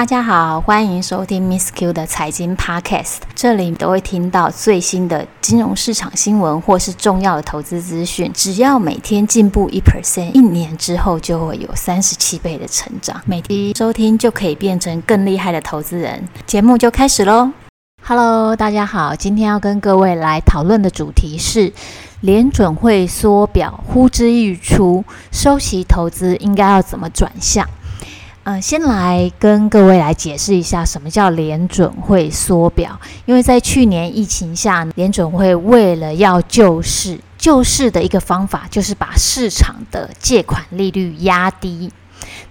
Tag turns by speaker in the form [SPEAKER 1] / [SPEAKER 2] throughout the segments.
[SPEAKER 1] 大家好，欢迎收听 Miss Q 的财经 Podcast，这里都会听到最新的金融市场新闻或是重要的投资资讯。只要每天进步一 percent，一年之后就会有三十七倍的成长。每天收听就可以变成更厉害的投资人。节目就开始喽！Hello，大家好，今天要跟各位来讨论的主题是联准会缩表呼之欲出，收息投资应该要怎么转向？嗯、呃，先来跟各位来解释一下什么叫联准会缩表。因为在去年疫情下，联准会为了要救市，救市的一个方法就是把市场的借款利率压低。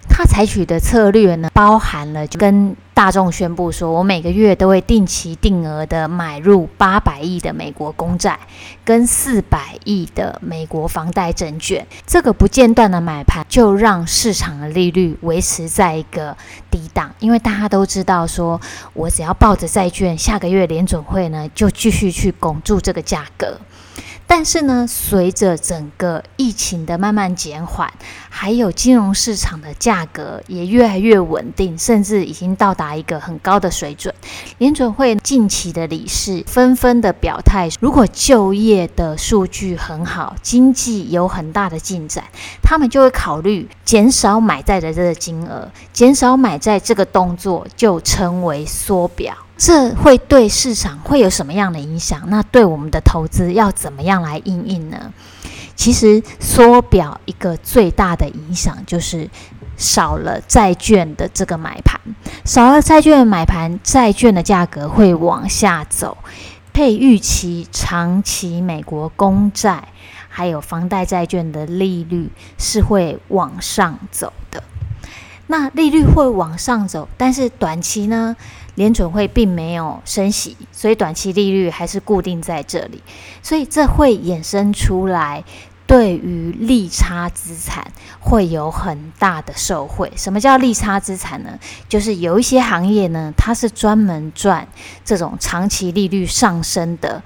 [SPEAKER 1] 他采取的策略呢，包含了跟大众宣布说，我每个月都会定期定额的买入八百亿的美国公债，跟四百亿的美国房贷证券。这个不间断的买盘，就让市场的利率维持在一个低档，因为大家都知道说，我只要抱着债券，下个月联准会呢就继续去拱住这个价格。但是呢，随着整个疫情的慢慢减缓，还有金融市场的价格也越来越稳定，甚至已经到达一个很高的水准。联准会近期的理事纷纷的表态，如果就业的数据很好，经济有很大的进展，他们就会考虑减少买债的这个金额，减少买债这个动作就称为缩表。这会对市场会有什么样的影响？那对我们的投资要怎么样来应应呢？其实缩表一个最大的影响就是少了债券的这个买盘，少了债券的买盘，债券的价格会往下走。配预期长期美国公债还有房贷债券的利率是会往上走的。那利率会往上走，但是短期呢，联准会并没有升息，所以短期利率还是固定在这里，所以这会衍生出来，对于利差资产会有很大的受惠。什么叫利差资产呢？就是有一些行业呢，它是专门赚这种长期利率上升的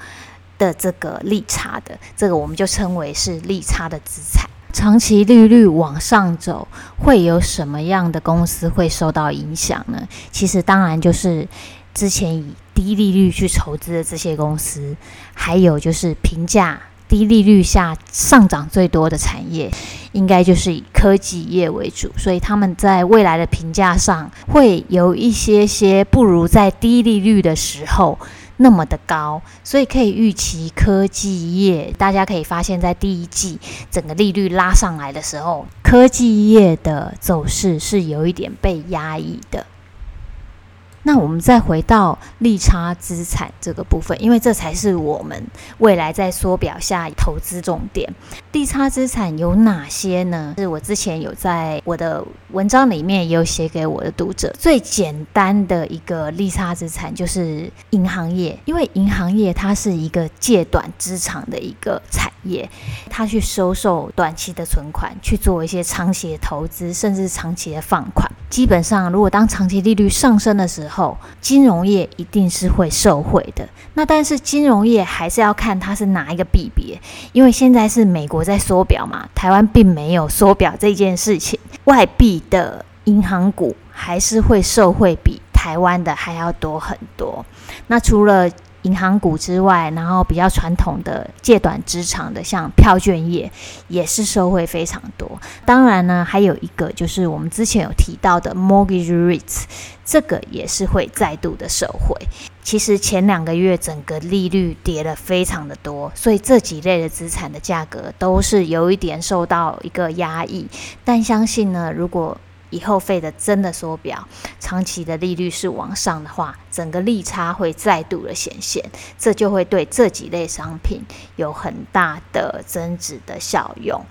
[SPEAKER 1] 的这个利差的，这个我们就称为是利差的资产。长期利率往上走，会有什么样的公司会受到影响呢？其实当然就是之前以低利率去筹资的这些公司，还有就是评价低利率下上涨最多的产业，应该就是以科技业为主，所以他们在未来的评价上会有一些些不如在低利率的时候。那么的高，所以可以预期科技业，大家可以发现，在第一季整个利率拉上来的时候，科技业的走势是有一点被压抑的。那我们再回到利差资产这个部分，因为这才是我们未来在缩表下投资重点。利差资产有哪些呢？是我之前有在我的文章里面也有写给我的读者。最简单的一个利差资产就是银行业，因为银行业它是一个借短支长的一个产业，他去收受短期的存款，去做一些长期的投资，甚至长期的放款。基本上，如果当长期利率上升的时候，金融业一定是会受惠的。那但是金融业还是要看它是哪一个币别，因为现在是美国在缩表嘛，台湾并没有缩表这件事情。外币的银行股还是会受惠比台湾的还要多很多。那除了银行股之外，然后比较传统的借短支长的，像票券业，也是受惠非常多。当然呢，还有一个就是我们之前有提到的 mortgage rates，这个也是会再度的受惠。其实前两个月整个利率跌了非常的多，所以这几类的资产的价格都是有一点受到一个压抑。但相信呢，如果以后费的真的缩表，长期的利率是往上的话，整个利差会再度的显现，这就会对这几类商品有很大的增值的效用。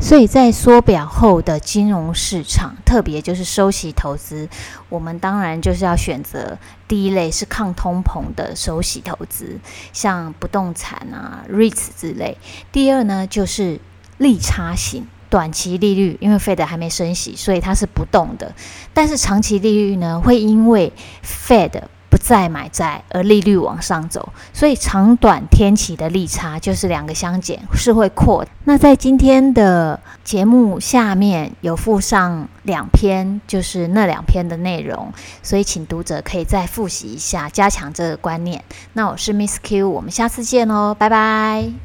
[SPEAKER 1] 所以在缩表后的金融市场，特别就是收息投资，我们当然就是要选择第一类是抗通膨的收息投资，像不动产啊、REITs 之类。第二呢，就是利差型。短期利率，因为 Fed 还没升息，所以它是不动的。但是长期利率呢，会因为 Fed 不再买债，而利率往上走，所以长短天期的利差就是两个相减是会扩。那在今天的节目下面有附上两篇，就是那两篇的内容，所以请读者可以再复习一下，加强这个观念。那我是 Miss Q，我们下次见哦，拜拜。